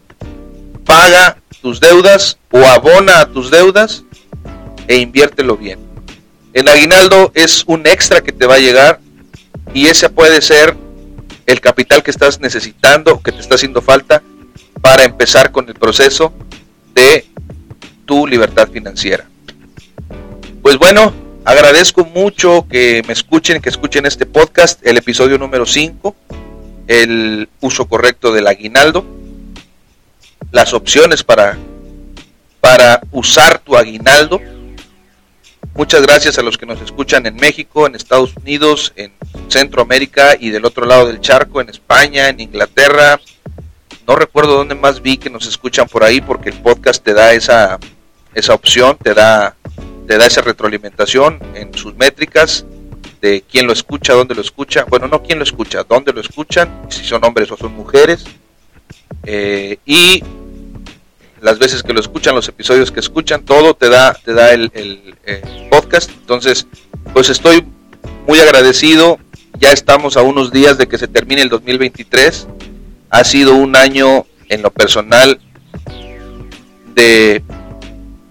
paga tus deudas o abona a tus deudas e inviértelo bien. El aguinaldo es un extra que te va a llegar y ese puede ser el capital que estás necesitando, que te está haciendo falta para empezar con el proceso de tu libertad financiera. Pues bueno, Agradezco mucho que me escuchen, que escuchen este podcast, el episodio número 5, el uso correcto del aguinaldo, las opciones para, para usar tu aguinaldo. Muchas gracias a los que nos escuchan en México, en Estados Unidos, en Centroamérica y del otro lado del charco, en España, en Inglaterra. No recuerdo dónde más vi que nos escuchan por ahí porque el podcast te da esa esa opción, te da, te da esa retroalimentación en sus métricas de quién lo escucha, dónde lo escucha, bueno, no quién lo escucha, dónde lo escuchan, si son hombres o son mujeres, eh, y las veces que lo escuchan, los episodios que escuchan, todo te da, te da el, el podcast. Entonces, pues estoy muy agradecido. Ya estamos a unos días de que se termine el 2023. Ha sido un año en lo personal de,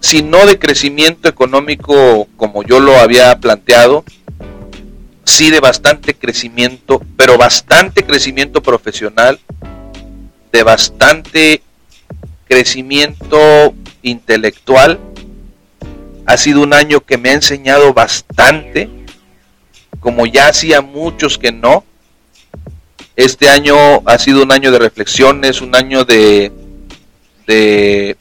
si no de crecimiento económico como yo lo había planteado, sí de bastante crecimiento, pero bastante crecimiento profesional, de bastante crecimiento intelectual. Ha sido un año que me ha enseñado bastante, como ya hacía muchos que no. Este año ha sido un año de reflexiones, un año de, de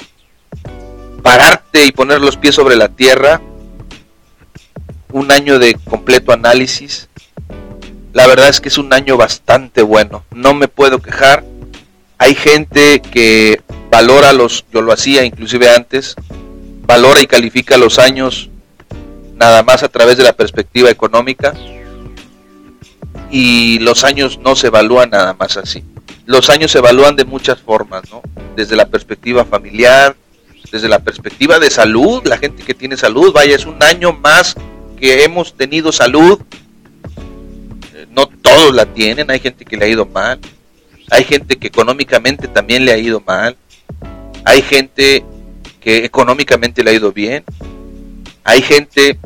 pararte y poner los pies sobre la tierra, un año de completo análisis. La verdad es que es un año bastante bueno, no me puedo quejar. Hay gente que valora los, yo lo hacía inclusive antes, valora y califica los años nada más a través de la perspectiva económica y los años no se evalúan nada más así. Los años se evalúan de muchas formas, ¿no? Desde la perspectiva familiar, desde la perspectiva de salud, la gente que tiene salud, vaya, es un año más que hemos tenido salud. Eh, no todos la tienen, hay gente que le ha ido mal, hay gente que económicamente también le ha ido mal, hay gente que económicamente le ha ido bien, hay gente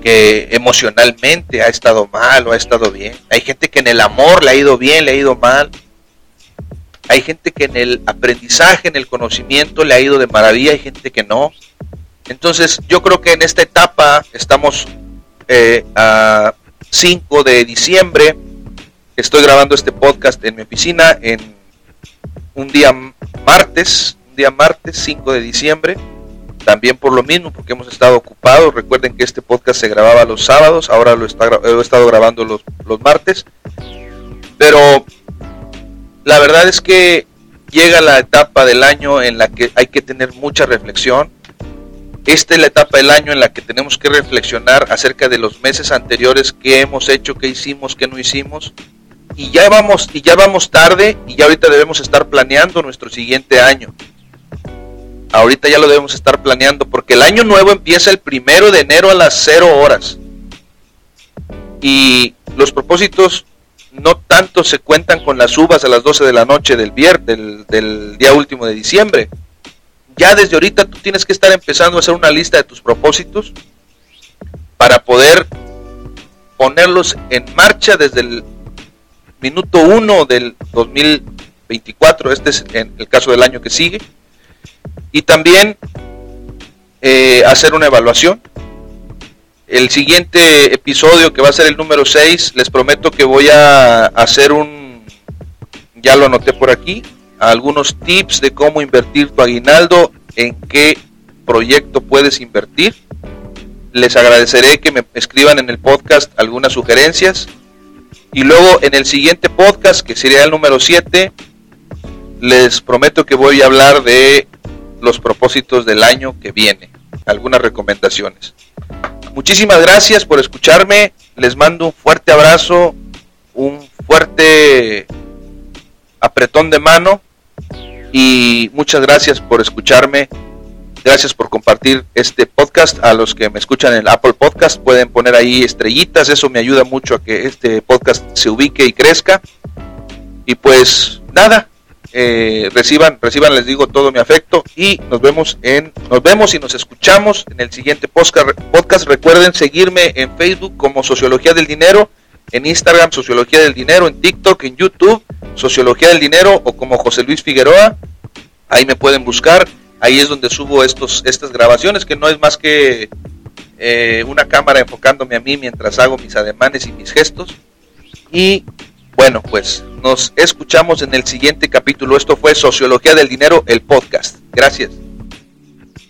que emocionalmente ha estado mal o ha estado bien, hay gente que en el amor le ha ido bien, le ha ido mal, hay gente que en el aprendizaje, en el conocimiento le ha ido de maravilla, hay gente que no. Entonces yo creo que en esta etapa estamos eh, a 5 de diciembre, estoy grabando este podcast en mi oficina en un día martes, un día martes 5 de diciembre, también por lo mismo, porque hemos estado ocupados. Recuerden que este podcast se grababa los sábados, ahora lo, está, he estado grabando los, los martes. Pero la verdad es que llega la etapa del año en la que hay que tener mucha reflexión. Esta es la etapa del año en la que tenemos que reflexionar acerca de los meses anteriores, qué hemos hecho, qué hicimos, qué no hicimos. Y ya vamos, y ya vamos tarde, y ya ahorita debemos estar planeando nuestro siguiente año. Ahorita ya lo debemos estar planeando porque el año nuevo empieza el primero de enero a las 0 horas. Y los propósitos no tanto se cuentan con las uvas a las 12 de la noche del, viernes, del, día último de diciembre. Ya desde ahorita tú tienes que estar empezando a hacer una lista de tus propósitos para poder ponerlos en marcha desde el minuto 1 del 2024, este es en el caso del año que sigue, y también eh, hacer una evaluación el siguiente episodio, que va a ser el número 6, les prometo que voy a hacer un, ya lo anoté por aquí, algunos tips de cómo invertir tu aguinaldo, en qué proyecto puedes invertir. Les agradeceré que me escriban en el podcast algunas sugerencias. Y luego en el siguiente podcast, que sería el número 7, les prometo que voy a hablar de los propósitos del año que viene, algunas recomendaciones. Muchísimas gracias por escucharme. Les mando un fuerte abrazo, un fuerte apretón de mano y muchas gracias por escucharme. Gracias por compartir este podcast. A los que me escuchan en Apple Podcast pueden poner ahí estrellitas. Eso me ayuda mucho a que este podcast se ubique y crezca. Y pues nada, eh, reciban, reciban, les digo todo mi afecto y nos vemos en, nos vemos y nos escuchamos en el siguiente podcast. Recuerden seguirme en Facebook como Sociología del Dinero, en Instagram Sociología del Dinero, en TikTok, en YouTube Sociología del Dinero o como José Luis Figueroa. Ahí me pueden buscar. Ahí es donde subo estos, estas grabaciones que no es más que eh, una cámara enfocándome a mí mientras hago mis ademanes y mis gestos. Y bueno, pues nos escuchamos en el siguiente capítulo. Esto fue Sociología del Dinero, el podcast. Gracias.